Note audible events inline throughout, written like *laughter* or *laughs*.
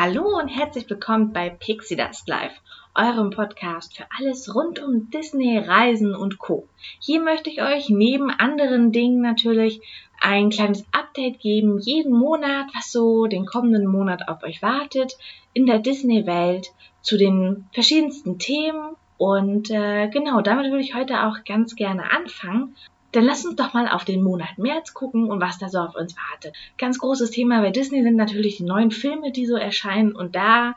Hallo und herzlich willkommen bei Pixie Dust Live, eurem Podcast für alles rund um Disney, Reisen und Co. Hier möchte ich euch neben anderen Dingen natürlich ein kleines Update geben, jeden Monat, was so den kommenden Monat auf euch wartet, in der Disney-Welt, zu den verschiedensten Themen. Und äh, genau, damit würde ich heute auch ganz gerne anfangen. Dann lass uns doch mal auf den Monat März gucken und was da so auf uns wartet. Ganz großes Thema bei Disney sind natürlich die neuen Filme, die so erscheinen. Und da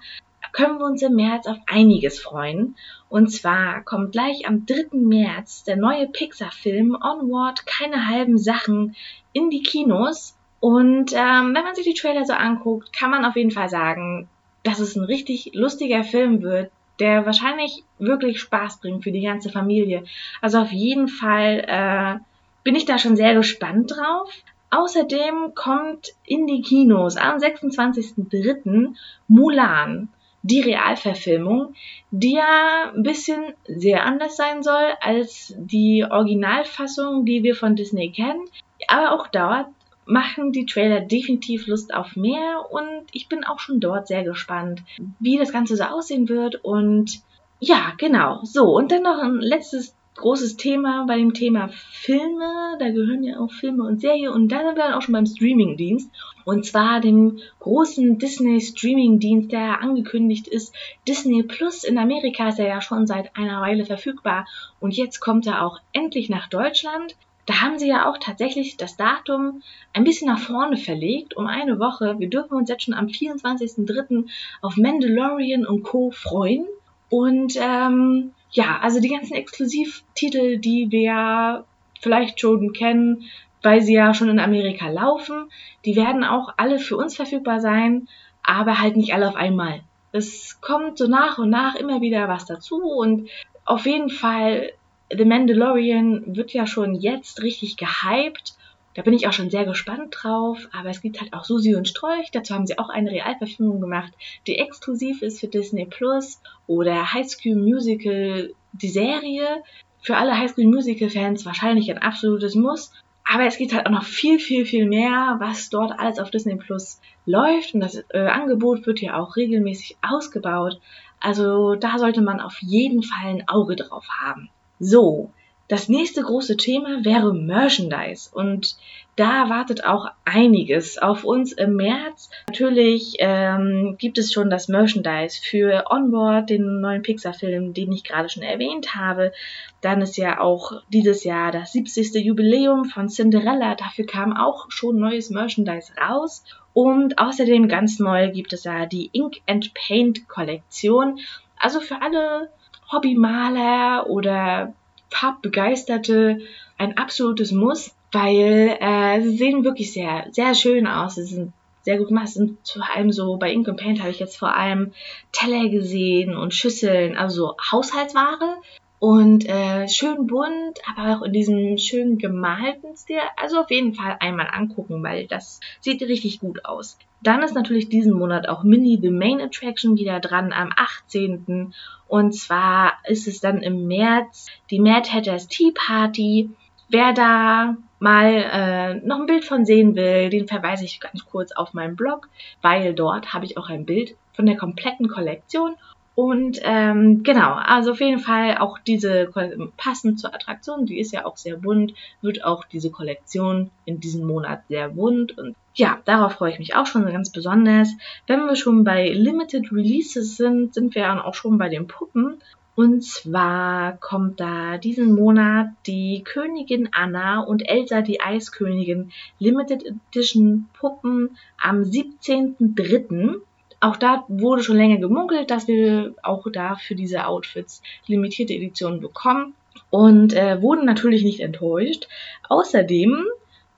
können wir uns im März auf einiges freuen. Und zwar kommt gleich am 3. März der neue Pixar-Film Onward, keine halben Sachen in die Kinos. Und ähm, wenn man sich die Trailer so anguckt, kann man auf jeden Fall sagen, dass es ein richtig lustiger Film wird, der wahrscheinlich wirklich Spaß bringt für die ganze Familie. Also auf jeden Fall äh, bin ich da schon sehr gespannt drauf. Außerdem kommt in die Kinos am 26.03. Mulan die Realverfilmung, die ja ein bisschen sehr anders sein soll als die Originalfassung, die wir von Disney kennen. Aber auch dort machen die Trailer definitiv Lust auf mehr und ich bin auch schon dort sehr gespannt, wie das Ganze so aussehen wird und ja, genau. So, und dann noch ein letztes großes Thema bei dem Thema Filme. Da gehören ja auch Filme und Serien. Und da sind wir dann auch schon beim Streamingdienst. Und zwar dem großen Disney Streamingdienst, der angekündigt ist. Disney Plus in Amerika ist er ja schon seit einer Weile verfügbar. Und jetzt kommt er auch endlich nach Deutschland. Da haben sie ja auch tatsächlich das Datum ein bisschen nach vorne verlegt, um eine Woche. Wir dürfen uns jetzt schon am 24.03. auf Mandalorian und Co. freuen. Und ähm, ja, also die ganzen Exklusivtitel, die wir vielleicht schon kennen, weil sie ja schon in Amerika laufen, die werden auch alle für uns verfügbar sein, aber halt nicht alle auf einmal. Es kommt so nach und nach immer wieder was dazu und auf jeden Fall The Mandalorian wird ja schon jetzt richtig gehypt da bin ich auch schon sehr gespannt drauf. Aber es gibt halt auch Susi und Strolch. Dazu haben sie auch eine Realverfilmung gemacht, die exklusiv ist für Disney Plus. Oder High School Musical, die Serie. Für alle High School Musical Fans wahrscheinlich ein absolutes Muss. Aber es gibt halt auch noch viel, viel, viel mehr, was dort alles auf Disney Plus läuft. Und das äh, Angebot wird ja auch regelmäßig ausgebaut. Also da sollte man auf jeden Fall ein Auge drauf haben. So, das nächste große Thema wäre Merchandise und da wartet auch einiges auf uns im März. Natürlich ähm, gibt es schon das Merchandise für Onboard, den neuen Pixar-Film, den ich gerade schon erwähnt habe. Dann ist ja auch dieses Jahr das 70. Jubiläum von Cinderella. Dafür kam auch schon neues Merchandise raus. Und außerdem ganz neu gibt es ja die Ink and Paint Kollektion. Also für alle Hobbymaler oder Farbbegeisterte ein absolutes Muss, weil äh, sie sehen wirklich sehr, sehr schön aus. Sie sind sehr gut gemacht. sind vor allem so, bei Ink Paint habe ich jetzt vor allem Teller gesehen und Schüsseln, also so Haushaltsware. Und äh, schön bunt, aber auch in diesem schön gemalten Stil. Also auf jeden Fall einmal angucken, weil das sieht richtig gut aus. Dann ist natürlich diesen Monat auch Mini The Main Attraction wieder dran am 18. Und zwar ist es dann im März die Mad Hatters Tea Party. Wer da mal äh, noch ein Bild von sehen will, den verweise ich ganz kurz auf meinen Blog, weil dort habe ich auch ein Bild von der kompletten Kollektion und ähm, genau, also auf jeden Fall auch diese passend zur Attraktion, die ist ja auch sehr bunt, wird auch diese Kollektion in diesem Monat sehr bunt und ja, darauf freue ich mich auch schon ganz besonders. Wenn wir schon bei Limited Releases sind, sind wir dann auch schon bei den Puppen. Und zwar kommt da diesen Monat die Königin Anna und Elsa die Eiskönigin Limited Edition Puppen am 17.03. Auch da wurde schon länger gemunkelt, dass wir auch da für diese Outfits limitierte Editionen bekommen und äh, wurden natürlich nicht enttäuscht. Außerdem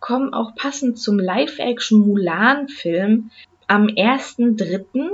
kommen auch passend zum Live-Action Mulan-Film am 1.3.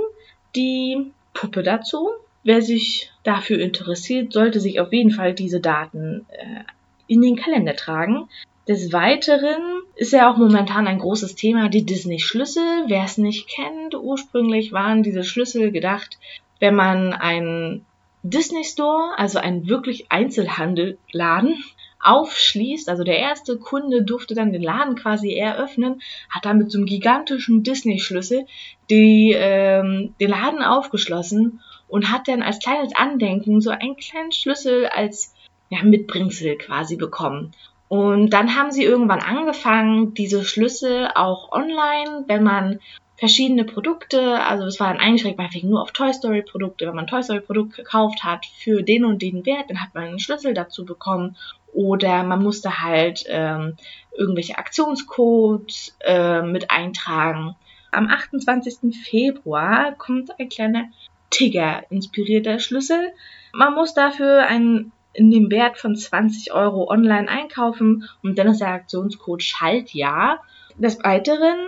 die Puppe dazu. Wer sich dafür interessiert, sollte sich auf jeden Fall diese Daten äh, in den Kalender tragen. Des Weiteren ist ja auch momentan ein großes Thema die Disney-Schlüssel. Wer es nicht kennt, ursprünglich waren diese Schlüssel gedacht, wenn man einen Disney Store, also einen wirklich Einzelhandelladen, aufschließt, also der erste Kunde durfte dann den Laden quasi eröffnen, hat dann mit so einem gigantischen Disney-Schlüssel ähm, den Laden aufgeschlossen und hat dann als kleines Andenken so einen kleinen Schlüssel als ja, Mitbringsel quasi bekommen. Und dann haben sie irgendwann angefangen, diese Schlüssel auch online, wenn man verschiedene Produkte, also es war dann eingeschränkt meinetwegen nur auf Toy Story Produkte, wenn man Toy Story Produkt gekauft hat für den und den Wert, dann hat man einen Schlüssel dazu bekommen oder man musste halt ähm, irgendwelche Aktionscodes äh, mit eintragen. Am 28. Februar kommt ein kleiner Tigger inspirierter Schlüssel. Man muss dafür einen in dem Wert von 20 Euro online einkaufen und dann ist der Aktionscode Schaltjahr. Des Weiteren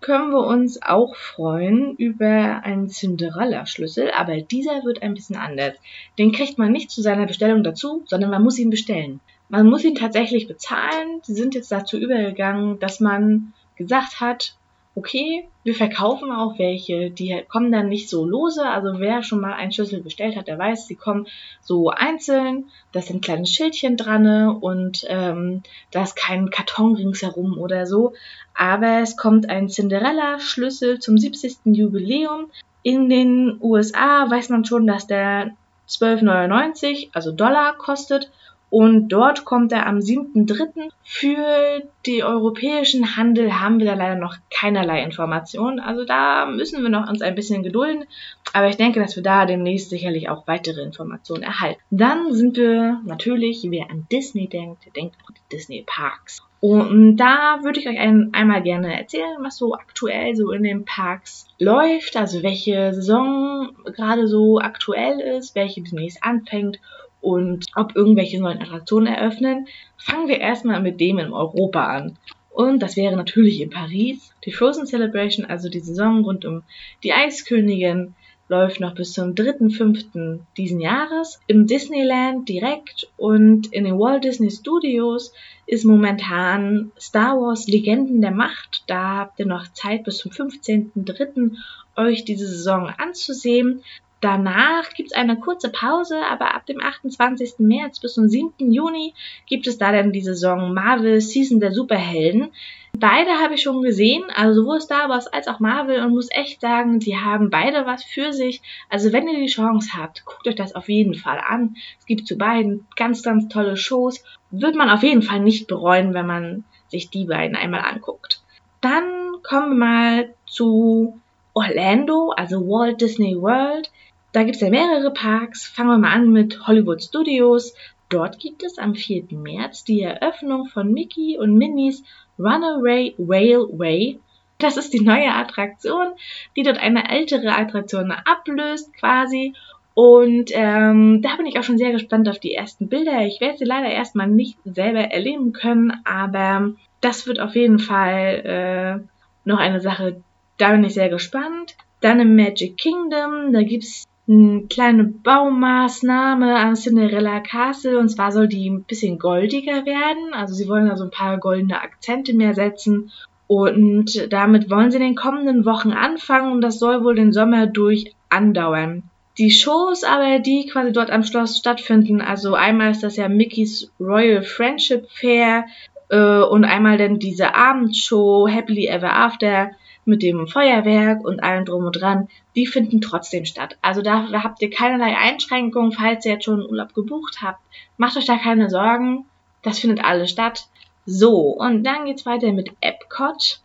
können wir uns auch freuen über einen Cinderella-Schlüssel, aber dieser wird ein bisschen anders. Den kriegt man nicht zu seiner Bestellung dazu, sondern man muss ihn bestellen. Man muss ihn tatsächlich bezahlen. Sie sind jetzt dazu übergegangen, dass man gesagt hat, okay, wir verkaufen auch welche, die kommen dann nicht so lose. Also wer schon mal einen Schlüssel bestellt hat, der weiß, sie kommen so einzeln. Da sind kleine Schildchen dran und ähm, da ist kein Karton ringsherum oder so. Aber es kommt ein Cinderella-Schlüssel zum 70. Jubiläum. In den USA weiß man schon, dass der 12,99, also Dollar kostet und dort kommt er am 7.3. Für die europäischen Handel haben wir da leider noch keinerlei Informationen. Also da müssen wir noch uns ein bisschen gedulden. Aber ich denke, dass wir da demnächst sicherlich auch weitere Informationen erhalten. Dann sind wir natürlich, wer an Disney denkt, der denkt an die Disney Parks. Und da würde ich euch ein, einmal gerne erzählen, was so aktuell so in den Parks läuft, also welche Saison gerade so aktuell ist, welche demnächst anfängt und ob irgendwelche neuen Attraktionen eröffnen, fangen wir erstmal mit dem in Europa an. Und das wäre natürlich in Paris. Die Frozen Celebration, also die Saison rund um die Eiskönigin, läuft noch bis zum 3.5. diesen Jahres im Disneyland direkt und in den Walt Disney Studios ist momentan Star Wars Legenden der Macht. Da habt ihr noch Zeit bis zum 15.3. euch diese Saison anzusehen. Danach gibt es eine kurze Pause, aber ab dem 28. März bis zum 7. Juni gibt es da dann die Saison Marvel Season der Superhelden. Beide habe ich schon gesehen, also sowohl Star Wars als auch Marvel und muss echt sagen, die haben beide was für sich. Also wenn ihr die Chance habt, guckt euch das auf jeden Fall an. Es gibt zu beiden ganz, ganz tolle Shows. Wird man auf jeden Fall nicht bereuen, wenn man sich die beiden einmal anguckt. Dann kommen wir mal zu Orlando, also Walt Disney World. Da gibt es ja mehrere Parks. Fangen wir mal an mit Hollywood Studios. Dort gibt es am 4. März die Eröffnung von Mickey und Minnie's Runaway Railway. Das ist die neue Attraktion, die dort eine ältere Attraktion ablöst quasi. Und ähm, da bin ich auch schon sehr gespannt auf die ersten Bilder. Ich werde sie leider erstmal nicht selber erleben können, aber das wird auf jeden Fall äh, noch eine Sache, da bin ich sehr gespannt. Dann im Magic Kingdom, da gibt's eine kleine Baumaßnahme an Cinderella Castle und zwar soll die ein bisschen goldiger werden. Also sie wollen da so ein paar goldene Akzente mehr setzen und damit wollen sie in den kommenden Wochen anfangen und das soll wohl den Sommer durch andauern. Die Shows aber, die quasi dort am Schloss stattfinden, also einmal ist das ja Mickey's Royal Friendship Fair äh, und einmal dann diese Abendshow Happily Ever After mit dem Feuerwerk und allem drum und dran, die finden trotzdem statt. Also da, habt ihr keinerlei Einschränkungen, falls ihr jetzt schon einen Urlaub gebucht habt. Macht euch da keine Sorgen, das findet alles statt. So, und dann geht's weiter mit Epcot.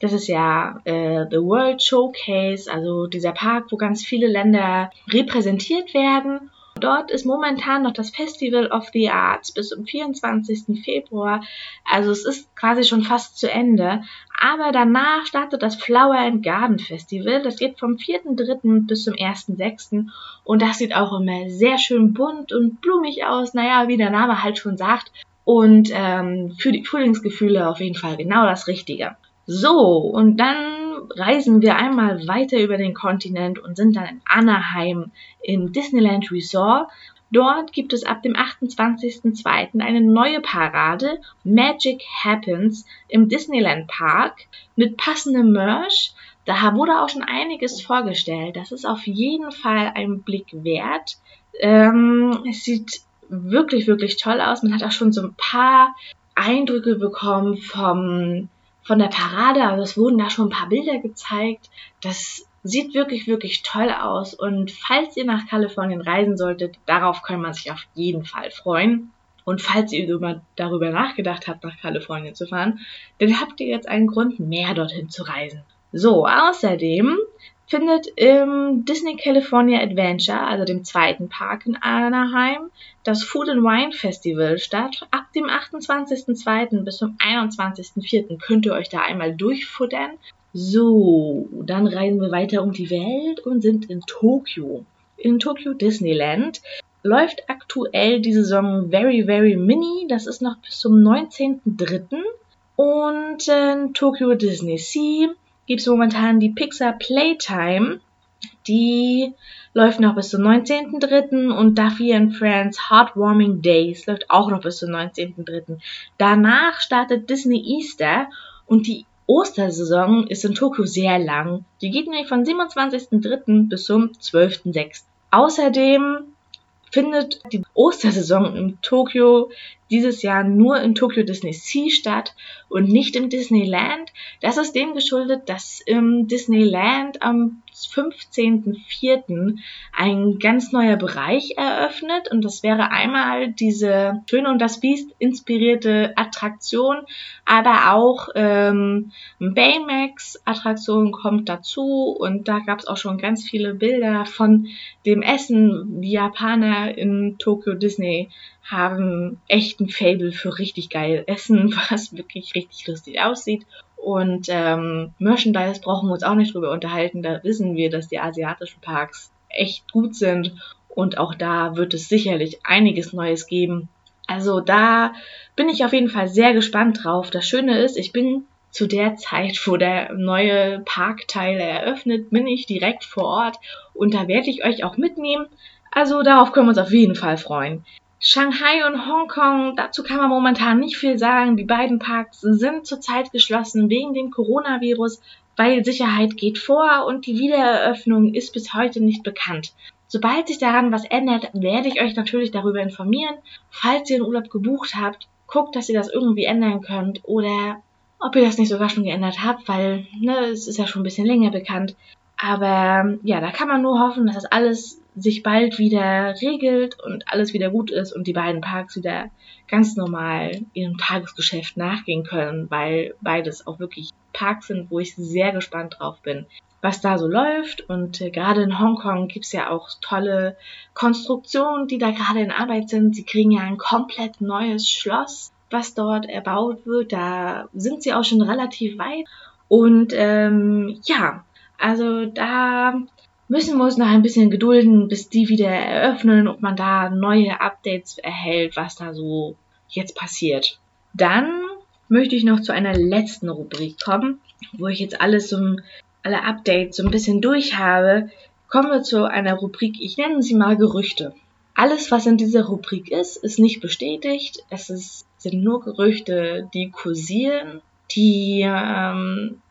Das ist ja äh, The World Showcase, also dieser Park, wo ganz viele Länder repräsentiert werden. Dort ist momentan noch das Festival of the Arts bis zum 24. Februar. Also es ist quasi schon fast zu Ende. Aber danach startet das Flower and Garden Festival. Das geht vom 4.3. bis zum 1.6. Und das sieht auch immer sehr schön bunt und blumig aus. Naja, wie der Name halt schon sagt. Und ähm, für die Frühlingsgefühle auf jeden Fall genau das Richtige. So, und dann reisen wir einmal weiter über den Kontinent und sind dann in Anaheim im Disneyland Resort. Dort gibt es ab dem 28.02. eine neue Parade, Magic Happens, im Disneyland Park mit passendem Merch. Da wurde auch schon einiges vorgestellt. Das ist auf jeden Fall ein Blick wert. Ähm, es sieht wirklich, wirklich toll aus. Man hat auch schon so ein paar Eindrücke bekommen vom, von der Parade. Also es wurden da schon ein paar Bilder gezeigt. Das sieht wirklich, wirklich toll aus. Und falls ihr nach Kalifornien reisen solltet, darauf kann man sich auf jeden Fall freuen. Und falls ihr über, darüber nachgedacht habt, nach Kalifornien zu fahren, dann habt ihr jetzt einen Grund mehr dorthin zu reisen. So, außerdem findet im Disney California Adventure, also dem zweiten Park in Anaheim, das Food and Wine Festival statt. Ab dem 28.02. bis zum 21.04. könnt ihr euch da einmal durchfuttern. So, dann reisen wir weiter um die Welt und sind in Tokio. In Tokio Disneyland läuft aktuell die Saison Very Very Mini. Das ist noch bis zum 19.03. Und in Tokyo Disney Sea gibt es momentan die Pixar Playtime. Die läuft noch bis zum 19.03. und Duffy and Friends Heartwarming Days läuft auch noch bis zum 19.03. Danach startet Disney Easter und die Ostersaison ist in Tokio sehr lang. Die geht nämlich von 27.03. bis zum 12.06. Außerdem findet die Ostersaison in Tokio dieses Jahr nur in Tokyo Disney Sea statt und nicht im Disneyland. Das ist dem geschuldet, dass im Disneyland am 15.04. ein ganz neuer Bereich eröffnet und das wäre einmal diese Schöne und das Biest inspirierte Attraktion, aber auch ähm, Baymax Attraktion kommt dazu und da gab es auch schon ganz viele Bilder von dem Essen. Die Japaner in Tokyo Disney haben echt ein Fable für richtig geil Essen, *laughs* was wirklich richtig lustig aussieht. Und ähm, Merchandise brauchen wir uns auch nicht drüber unterhalten. Da wissen wir, dass die asiatischen Parks echt gut sind. Und auch da wird es sicherlich einiges Neues geben. Also da bin ich auf jeden Fall sehr gespannt drauf. Das Schöne ist, ich bin zu der Zeit, wo der neue Parkteil eröffnet, bin ich direkt vor Ort und da werde ich euch auch mitnehmen. Also darauf können wir uns auf jeden Fall freuen. Shanghai und Hongkong, dazu kann man momentan nicht viel sagen. Die beiden Parks sind zurzeit geschlossen wegen dem Coronavirus, weil Sicherheit geht vor und die Wiedereröffnung ist bis heute nicht bekannt. Sobald sich daran was ändert, werde ich euch natürlich darüber informieren. Falls ihr einen Urlaub gebucht habt, guckt, dass ihr das irgendwie ändern könnt oder ob ihr das nicht sogar schon geändert habt, weil ne, es ist ja schon ein bisschen länger bekannt. Aber ja, da kann man nur hoffen, dass das alles sich bald wieder regelt und alles wieder gut ist und die beiden Parks wieder ganz normal ihrem Tagesgeschäft nachgehen können, weil beides auch wirklich Parks sind, wo ich sehr gespannt drauf bin, was da so läuft. Und äh, gerade in Hongkong gibt's ja auch tolle Konstruktionen, die da gerade in Arbeit sind. Sie kriegen ja ein komplett neues Schloss, was dort erbaut wird. Da sind sie auch schon relativ weit. Und ähm, ja, also da müssen wir uns noch ein bisschen gedulden, bis die wieder eröffnen und man da neue Updates erhält, was da so jetzt passiert. Dann möchte ich noch zu einer letzten Rubrik kommen, wo ich jetzt alles so, alle Updates so ein bisschen durch habe. Kommen wir zu einer Rubrik, ich nenne sie mal Gerüchte. Alles, was in dieser Rubrik ist, ist nicht bestätigt. Es ist, sind nur Gerüchte, die kursieren, die ähm,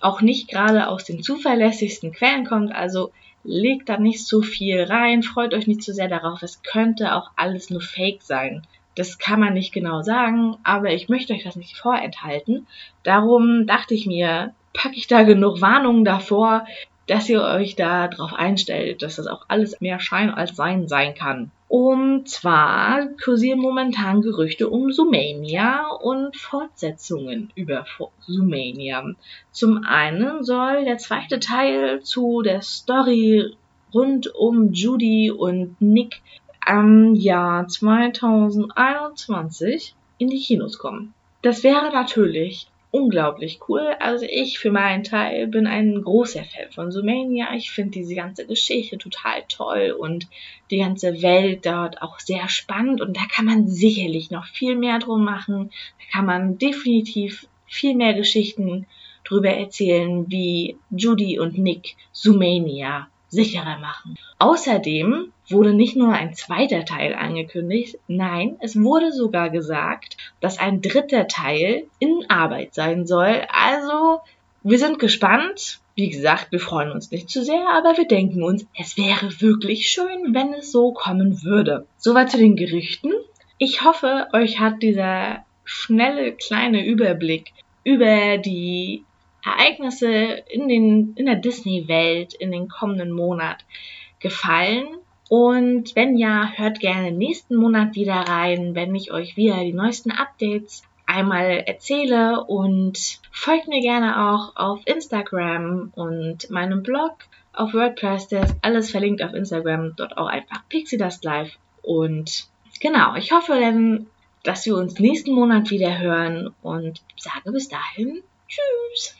auch nicht gerade aus den zuverlässigsten Quellen kommt. Also legt da nicht so viel rein, freut euch nicht zu so sehr darauf. Es könnte auch alles nur Fake sein. Das kann man nicht genau sagen, aber ich möchte euch das nicht vorenthalten. Darum dachte ich mir, packe ich da genug Warnungen davor, dass ihr euch da drauf einstellt, dass das auch alles mehr Schein als Sein sein kann. Und zwar kursieren momentan Gerüchte um Sumania und Fortsetzungen über Sumania. Zum einen soll der zweite Teil zu der Story rund um Judy und Nick am Jahr 2021 in die Kinos kommen. Das wäre natürlich unglaublich cool. Also ich für meinen Teil bin ein großer Fan von Sumania. Ich finde diese ganze Geschichte total toll und die ganze Welt dort auch sehr spannend und da kann man sicherlich noch viel mehr drum machen. Da kann man definitiv viel mehr Geschichten drüber erzählen, wie Judy und Nick Sumania sicherer machen. Außerdem wurde nicht nur ein zweiter Teil angekündigt, nein, es wurde sogar gesagt, dass ein dritter Teil in Arbeit sein soll. Also, wir sind gespannt. Wie gesagt, wir freuen uns nicht zu sehr, aber wir denken uns, es wäre wirklich schön, wenn es so kommen würde. Soweit zu den Gerüchten. Ich hoffe, euch hat dieser schnelle kleine Überblick über die Ereignisse in, den, in der Disney-Welt in den kommenden Monat gefallen. Und wenn ja, hört gerne nächsten Monat wieder rein, wenn ich euch wieder die neuesten Updates einmal erzähle und folgt mir gerne auch auf Instagram und meinem Blog auf WordPress, der ist alles verlinkt auf Instagram, dort auch einfach Pixie Dust Live und genau, ich hoffe dann, dass wir uns nächsten Monat wieder hören und sage bis dahin Tschüss.